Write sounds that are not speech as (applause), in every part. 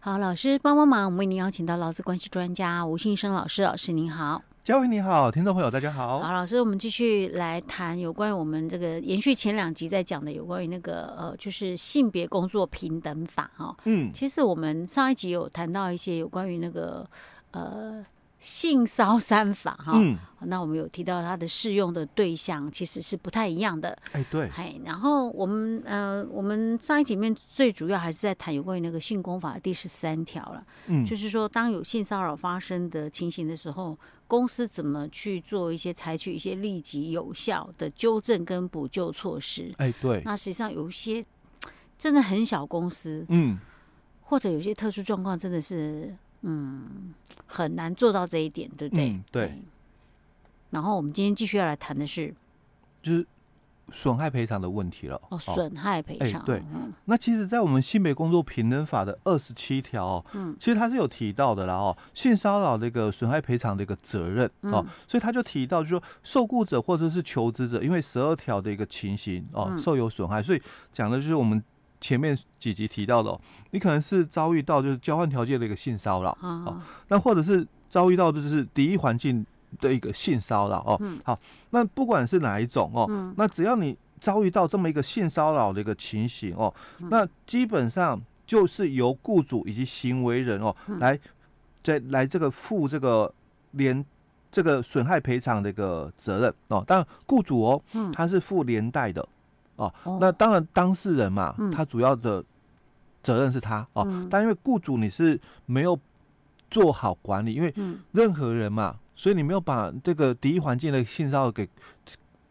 好，老师帮帮忙，我们为您邀请到劳资关系专家吴信生老师，老师您好。嘉惠你好，听众朋友大家好。好，老师，我们继续来谈有关于我们这个延续前两集在讲的有关于那个呃，就是性别工作平等法哈。嗯，其实我们上一集有谈到一些有关于那个呃。性骚三法哈，嗯，那我们有提到它的适用的对象其实是不太一样的，哎，对，哎，然后我们呃，我们上一集里面最主要还是在谈有关于那个性工法的第十三条了，嗯，就是说当有性骚扰发生的情形的时候，公司怎么去做一些采取一些立即有效的纠正跟补救措施，哎，对，那实际上有一些真的很小公司，嗯，或者有些特殊状况真的是。嗯，很难做到这一点，对不对？嗯、对。然后我们今天继续要来谈的是，就是损害赔偿的问题了。哦，损害赔偿。欸、对。嗯、那其实，在我们性别工作平等法的二十七条，嗯，其实它是有提到的啦哦，性骚扰的一个损害赔偿的一个责任哦，嗯、所以他就提到，就是说受雇者或者是求职者，因为十二条的一个情形哦，嗯、受有损害，所以讲的就是我们。前面几集提到的、哦，你可能是遭遇到就是交换条件的一个性骚扰，哦，哦，那或者是遭遇到的就是敌意环境的一个性骚扰，哦，嗯、好，那不管是哪一种哦，嗯、那只要你遭遇到这么一个性骚扰的一个情形哦，嗯、那基本上就是由雇主以及行为人哦、嗯、来在来这个负这个连这个损害赔偿的一个责任哦，当然雇主哦，嗯、他是负连带的。哦，那当然当事人嘛，嗯、他主要的责任是他哦，嗯、但因为雇主你是没有做好管理，因为任何人嘛，所以你没有把这个敌意环境的性骚扰给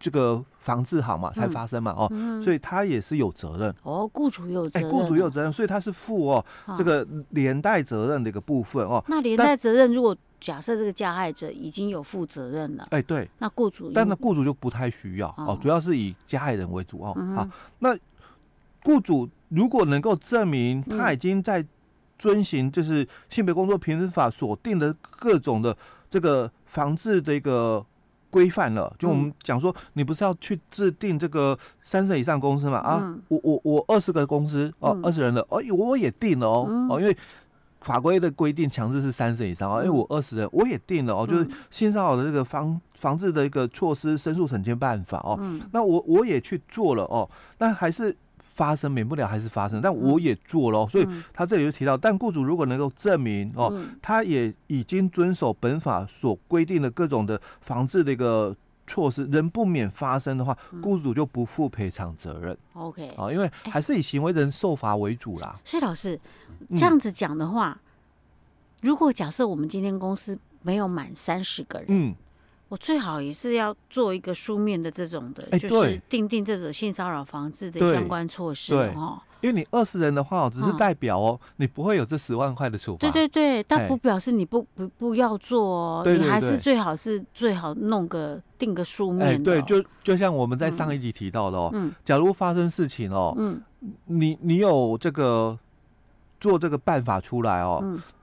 这个防治好嘛，才发生嘛，嗯、哦，所以他也是有责任。哦，雇主有责任，雇主有责任，所以他是负哦这个连带责任的一个部分哦。那连带责任如果假设这个加害者已经有负责任了，哎，对，那雇主，但那雇主就不太需要哦，主要是以加害人为主哦。好，那雇主如果能够证明他已经在遵循就是性别工作平等法所定的各种的这个防治的一个规范了，就我们讲说，你不是要去制定这个三十以上公司嘛？啊，我我我二十个公司哦，二十人的，哦，我也定了哦，哦，因为。法规的规定强制是三十以上啊，因为我二十人我也定了哦，就是性骚扰的这个防防治的一个措施申诉审签办法哦，那我我也去做了哦，但还是发生，免不了还是发生，但我也做了，所以他这里就提到，但雇主如果能够证明哦，他也已经遵守本法所规定的各种的防治的一个。措施仍不免发生的话，雇主就不负赔偿责任。OK，啊，因为还是以行为人受罚为主啦。所以老师这样子讲的话，如果假设我们今天公司没有满三十个人，嗯，我最好也是要做一个书面的这种的，就是定定这种性骚扰防治的相关措施哦。因为你二十人的话，只是代表哦，你不会有这十万块的处罚。对对对，但不表示你不不不要做哦，你还是最好是最好弄个定个书面。对，就就像我们在上一集提到的哦，假如发生事情哦，嗯，你你有这个做这个办法出来哦，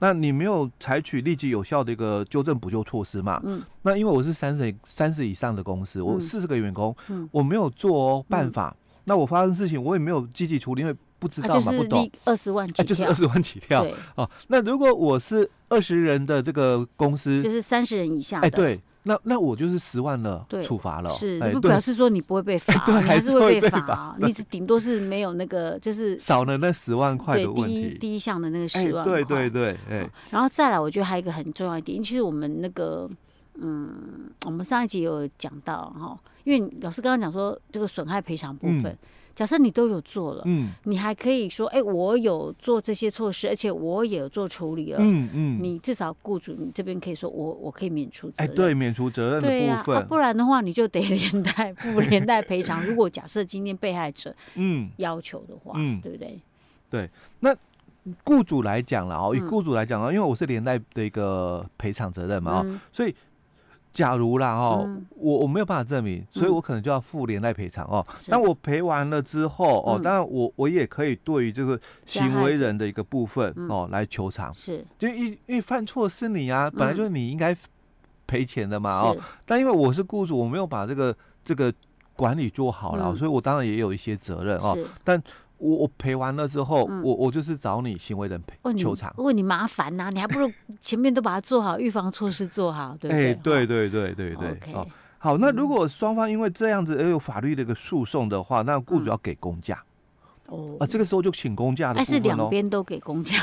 那你没有采取立即有效的一个纠正补救措施嘛？嗯，那因为我是三十三十以上的公司，我四十个员工，我没有做哦办法。那我发生事情，我也没有积极处理，因为不知道嘛，不懂。二十万起跳，就是二十万起跳。哦，那如果我是二十人的这个公司，就是三十人以下的。哎，对，那那我就是十万了，处罚了。是，不表示说你不会被 (laughs) 罚，你还是会被罚。你只顶多是没有那个，就是 (laughs) 少了那十万块的问题。第一第一项的那个十万块。对对对，哎。然后再来，我觉得还有一个很重要一点，其实我们那个，嗯，我们上一集有讲到哈。因为老师刚刚讲说，这个损害赔偿部分，嗯、假设你都有做了，嗯，你还可以说，哎、欸，我有做这些措施，而且我也有做处理了，嗯嗯，嗯你至少雇主你这边可以说我我可以免除责任，哎、欸，对，免除责任的部分，对啊啊、不然的话你就得 (laughs) 连带负连带赔偿。如果假设今天被害者嗯要求的话，嗯，对不对？对，那雇主来讲了哦，以雇主来讲啊，因为我是连带的一个赔偿责任嘛，嗯、所以。假如啦哦，嗯、我我没有办法证明，所以我可能就要负连带赔偿哦。当、嗯、我赔完了之后哦，当然我我也可以对于这个行为人的一个部分哦来求偿。是，就因因为犯错是你啊，本来就是你应该赔钱的嘛哦。但因为我是雇主，我没有把这个这个管理做好了，嗯、所以我当然也有一些责任哦。但我我赔完了之后，嗯、我我就是找你行为人赔求偿。如果你麻烦呐、啊，你还不如 (laughs) 前面都把它做好，预防措施做好，对不对？哎，对对对对对。哦，好，那如果双方因为这样子而有法律的一个诉讼的话，那雇主要给公假。哦、嗯。啊，这个时候就请公假的。还是两边都给公假？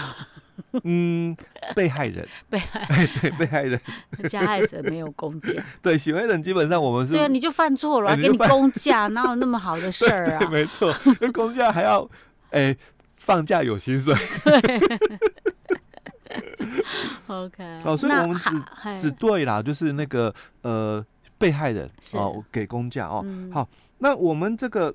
嗯，被害人，(laughs) 被害，对，被害人，(laughs) 加害者没有公假。(laughs) 对，行为人基本上我们是。对啊，你就犯错了，给你公假，哪有那么好的事儿啊？没错，公假还要，哎，放假有薪水。对。OK。哦，所以我们只只对啦，就是那个呃，被害人哦，给公假哦。好，那我们这个。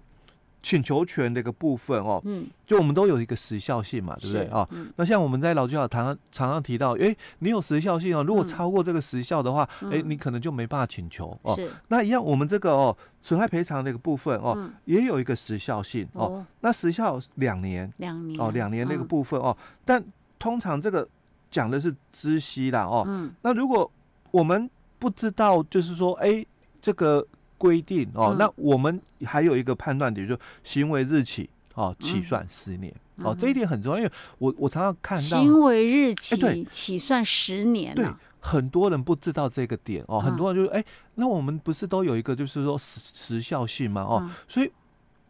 请求权的一个部分哦，嗯，就我们都有一个时效性嘛，对不对啊？那像我们在劳基法常常常常提到，哎，你有时效性哦，如果超过这个时效的话，哎，你可能就没办法请求哦。那一样，我们这个哦，损害赔偿的一个部分哦，也有一个时效性哦。那时效两年，两年哦，两年那个部分哦。但通常这个讲的是知悉啦哦。嗯。那如果我们不知道，就是说，哎，这个。规定哦，那我们还有一个判断点，就是行为日起哦，起算十年哦，这一点很重要，因为我我常常看到行为日起起算十年，对，很多人不知道这个点哦，很多人就是哎，那我们不是都有一个就是说时时效性吗？哦，所以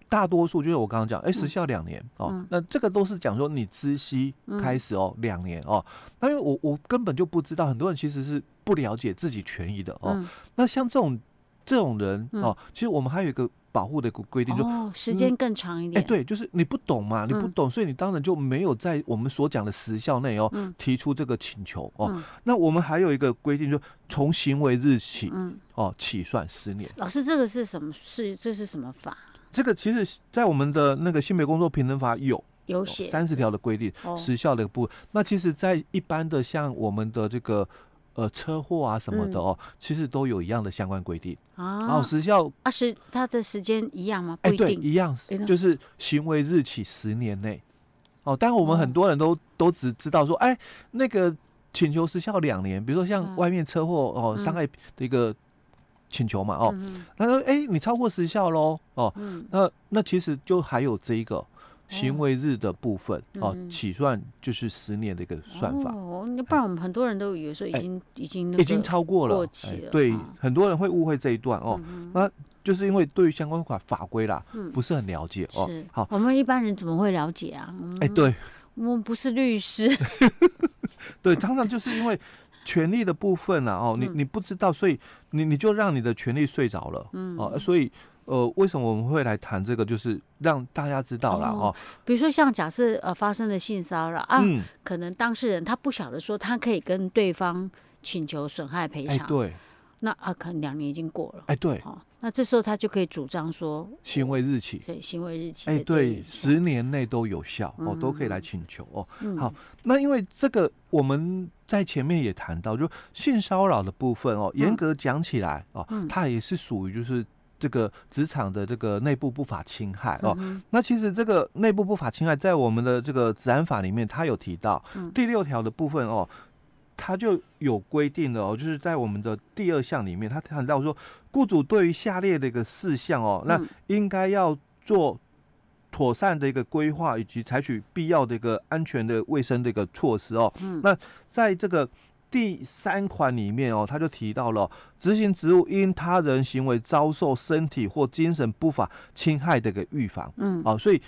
大多数就是我刚刚讲，哎，时效两年哦，那这个都是讲说你知悉开始哦，两年哦，那因为我我根本就不知道，很多人其实是不了解自己权益的哦，那像这种。这种人哦，其实我们还有一个保护的一个规定，就时间更长一点。哎，对，就是你不懂嘛，你不懂，所以你当然就没有在我们所讲的时效内哦提出这个请求哦。那我们还有一个规定，就从行为日起哦起算十年。老师，这个是什么？是这是什么法？这个其实，在我们的那个性别工作平等法有有写三十条的规定，时效的部分。那其实，在一般的像我们的这个。呃，车祸啊什么的哦，其实都有一样的相关规定啊。哦，时效啊，时它的时间一样吗？不一定，对，一样，就是行为日起十年内。哦，但我们很多人都都只知道说，哎，那个请求时效两年，比如说像外面车祸哦，伤害的一个请求嘛，哦，他说，哎，你超过时效喽，哦，那那其实就还有这一个。行为日的部分哦，起算就是十年的一个算法。哦，那不然我们很多人都以为说已经已经已经超过了，过期了。对，很多人会误会这一段哦。那就是因为对于相关法法规啦，不是很了解哦。好，我们一般人怎么会了解啊？哎，对，我们不是律师。(laughs) 对，常常就是因为权利的部分啊，哦，你你不知道，所以你你就让你的权利睡着了。嗯，哦，所以。呃，为什么我们会来谈这个？就是让大家知道了哦，哦。比如说，像假设呃发生了性骚扰啊，嗯、可能当事人他不晓得说他可以跟对方请求损害赔偿。哎，对。那啊，可能两年已经过了。哎，对。哦，那这时候他就可以主张说，行为日期。对，行为日期。哎，对，十年内都有效哦，都可以来请求哦。嗯、好，那因为这个我们在前面也谈到，就性骚扰的部分哦，严格讲起来哦，嗯、它也是属于就是。这个职场的这个内部不法侵害哦，嗯、那其实这个内部不法侵害在我们的这个治安法里面，它有提到第六条的部分哦，它就有规定的哦，就是在我们的第二项里面，它谈到说，雇主对于下列的一个事项哦，那应该要做妥善的一个规划，以及采取必要的一个安全的卫生的一个措施哦。嗯、那在这个。第三款里面哦，他就提到了执行职务因他人行为遭受身体或精神不法侵害的个预防，嗯，哦，所以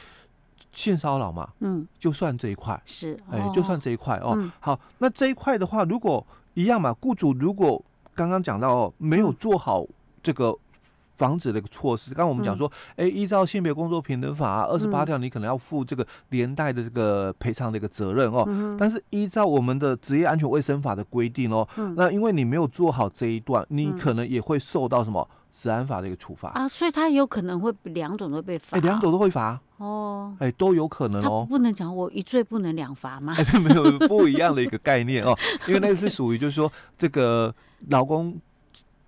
性骚扰嘛，嗯，就算这一块。是，哎，就算这一块哦。好，那这一块的话，如果一样嘛，雇主如果刚刚讲到哦，没有做好这个。防止的一个措施，刚刚我们讲说，哎、嗯，依照性别工作平等法二十八条，你可能要负这个连带的这个赔偿的一个责任哦。嗯、但是依照我们的职业安全卫生法的规定哦，嗯、那因为你没有做好这一段，你可能也会受到什么治安法的一个处罚啊。所以他有可能会两种都被罚，哎，两种都会罚哦，哎，都有可能哦。不能讲我一罪不能两罚吗？哎，没有不一样的一个概念哦，因为那个是属于就是说这个老公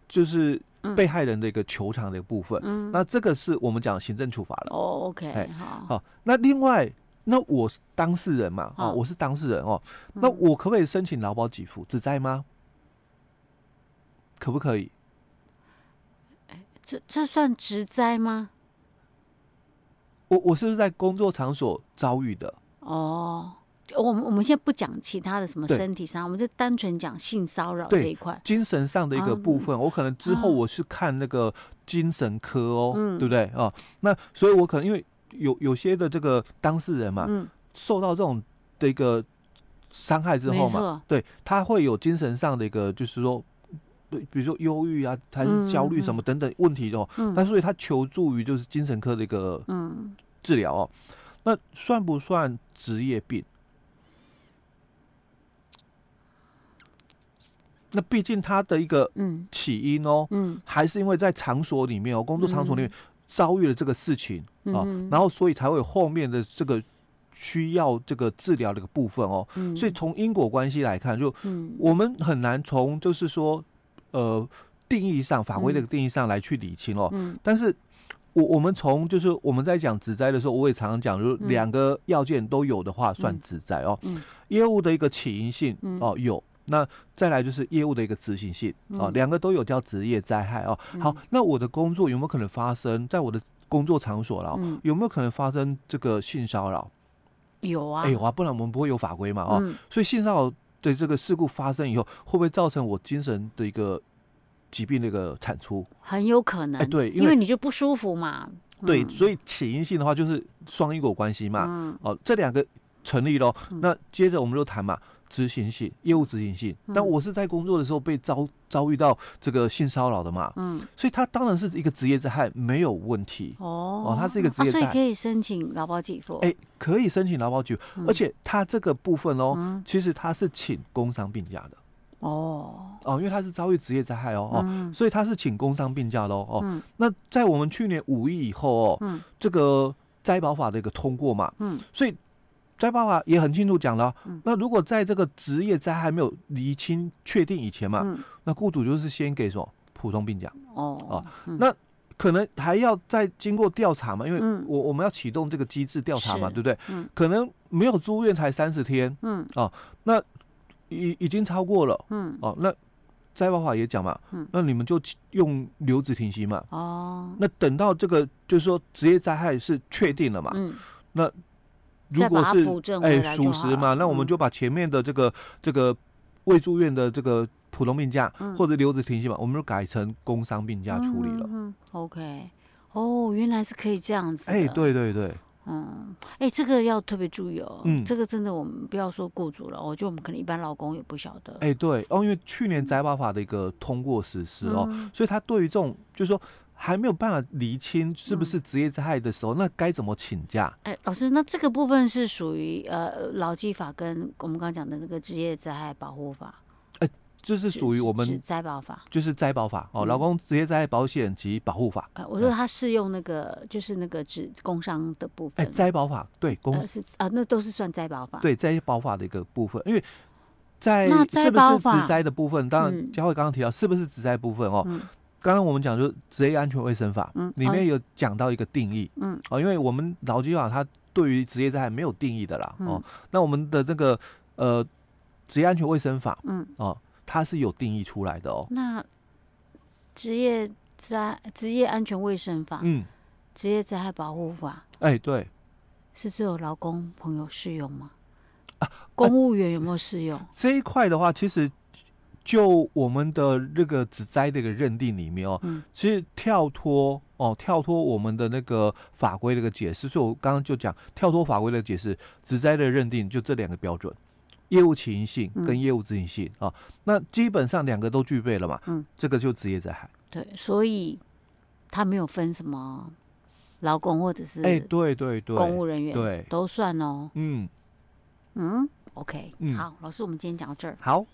就是。被害人的一个求偿的部分，嗯，那这个是我们讲行政处罚了。哦，OK，好，好，那另外，那我是当事人嘛，哦，我是当事人哦，那我可不可以申请劳保给付？职灾吗？可不可以？这这算职灾吗？我我是不是在工作场所遭遇的？哦，我们我们现在不讲其他的什么身体上，我们就单纯讲性骚扰这一块，精神上的一个部分。啊、我可能之后我是看那个精神科哦，嗯、对不对啊？那所以，我可能因为有有些的这个当事人嘛，嗯、受到这种的一个伤害之后嘛，对，他会有精神上的一个，就是说。比如说忧郁啊，还是焦虑什么等等问题哦，那、嗯、所以他求助于就是精神科的一个治疗哦，嗯、那算不算职业病？那毕竟他的一个嗯起因哦，嗯嗯、还是因为在场所里面哦，工作场所里面遭遇了这个事情啊，嗯、然后所以才会有后面的这个需要这个治疗的一个部分哦，嗯、所以从因果关系来看，就我们很难从就是说。呃，定义上法规的定义上来去理清哦。嗯。但是我，我我们从就是我们在讲职灾的时候，我也常常讲，就是两个要件都有的话，算职灾哦。嗯。业务的一个起因性哦有，那再来就是业务的一个执行性啊，两个都有叫职业灾害哦。好，那我的工作有没有可能发生在我的工作场所了？有没有可能发生这个性骚扰？有啊。哎有啊，不然我们不会有法规嘛哦。所以性骚扰。对这个事故发生以后，会不会造成我精神的一个疾病的一个产出？很有可能。哎，对，因为，因为你就不舒服嘛。对，嗯、所以起因性的话就是双因果关系嘛。嗯。哦，这两个成立咯。嗯、那接着我们就谈嘛。执行性，业务执行性，但我是在工作的时候被遭遭遇到这个性骚扰的嘛，嗯，所以他当然是一个职业灾害，没有问题。哦，哦，他是一个职业灾害，所以可以申请劳保给付，哎，可以申请劳保给付，而且他这个部分哦，其实他是请工伤病假的，哦，哦，因为他是遭遇职业灾害哦，哦，所以他是请工伤病假喽哦，那在我们去年五一以后哦，嗯，这个灾保法的一个通过嘛，嗯，所以。灾保法也很清楚讲了，嗯、那如果在这个职业灾害没有厘清确定以前嘛，嗯、那雇主就是先给什么普通病假。哦，啊嗯、那可能还要再经过调查嘛，因为我我们要启动这个机制调查嘛，对不对？嗯、可能没有住院才三十天，嗯，哦，那已已经超过了，嗯，哦，那灾保法也讲嘛，嗯，那你们就用留职停薪嘛，哦，那等到这个就是说职业灾害是确定了嘛，嗯，那。如果是哎属实嘛，那我们就把前面的这个这个未住院的这个普通病假或者留职停薪嘛，我们就改成工伤病假处理了。嗯，OK，哦，原来是可以这样子。哎，对对对，嗯，哎，这个要特别注意哦。嗯，这个真的我们不要说雇主了，我觉得我们可能一般劳工也不晓得。哎，对哦，因为去年宅保法的一个通过实施哦，所以他对于这种就是说。还没有办法厘清是不是职业灾害的时候，嗯、那该怎么请假？哎，老师，那这个部分是属于呃劳基法跟我们刚刚讲的那个职业灾害保护法。哎，这是属于我们灾保法，就是灾保法哦，劳工职业灾害保险及保护法。呃，我说它适用那个就是那个职工伤的部分。哎，灾保法对工、呃、是啊，那都是算灾保法。对灾保法的一个部分，因为在是不是职灾的部分，当然佳慧刚刚提到是不是职灾部分哦。嗯刚刚我们讲就职业安全卫生法，嗯，里面有讲到一个定义，嗯，哦，因为我们劳基法它对于职业灾害没有定义的啦，哦，那我们的这个呃职业安全卫生法，嗯，哦，它是有定义出来的哦。那职业灾职业安全卫生法，嗯，职业灾害保护法，哎，对，是只有劳工朋友适用吗？啊，公务员有没有适用？这一块的话，其实。就我们的那个职灾的一个认定里面哦，嗯、其实跳脱哦，跳脱我们的那个法规的一个解释，所以我刚刚就讲跳脱法规的解释，职灾的认定就这两个标准，业务起因性跟业务执行性啊、嗯哦，那基本上两个都具备了嘛，嗯，这个就职业灾害。对，所以他没有分什么劳工或者是哎，对对对，公务人员对。都算哦，嗯。嗯，OK，嗯，好，老师，我们今天讲到这儿，好。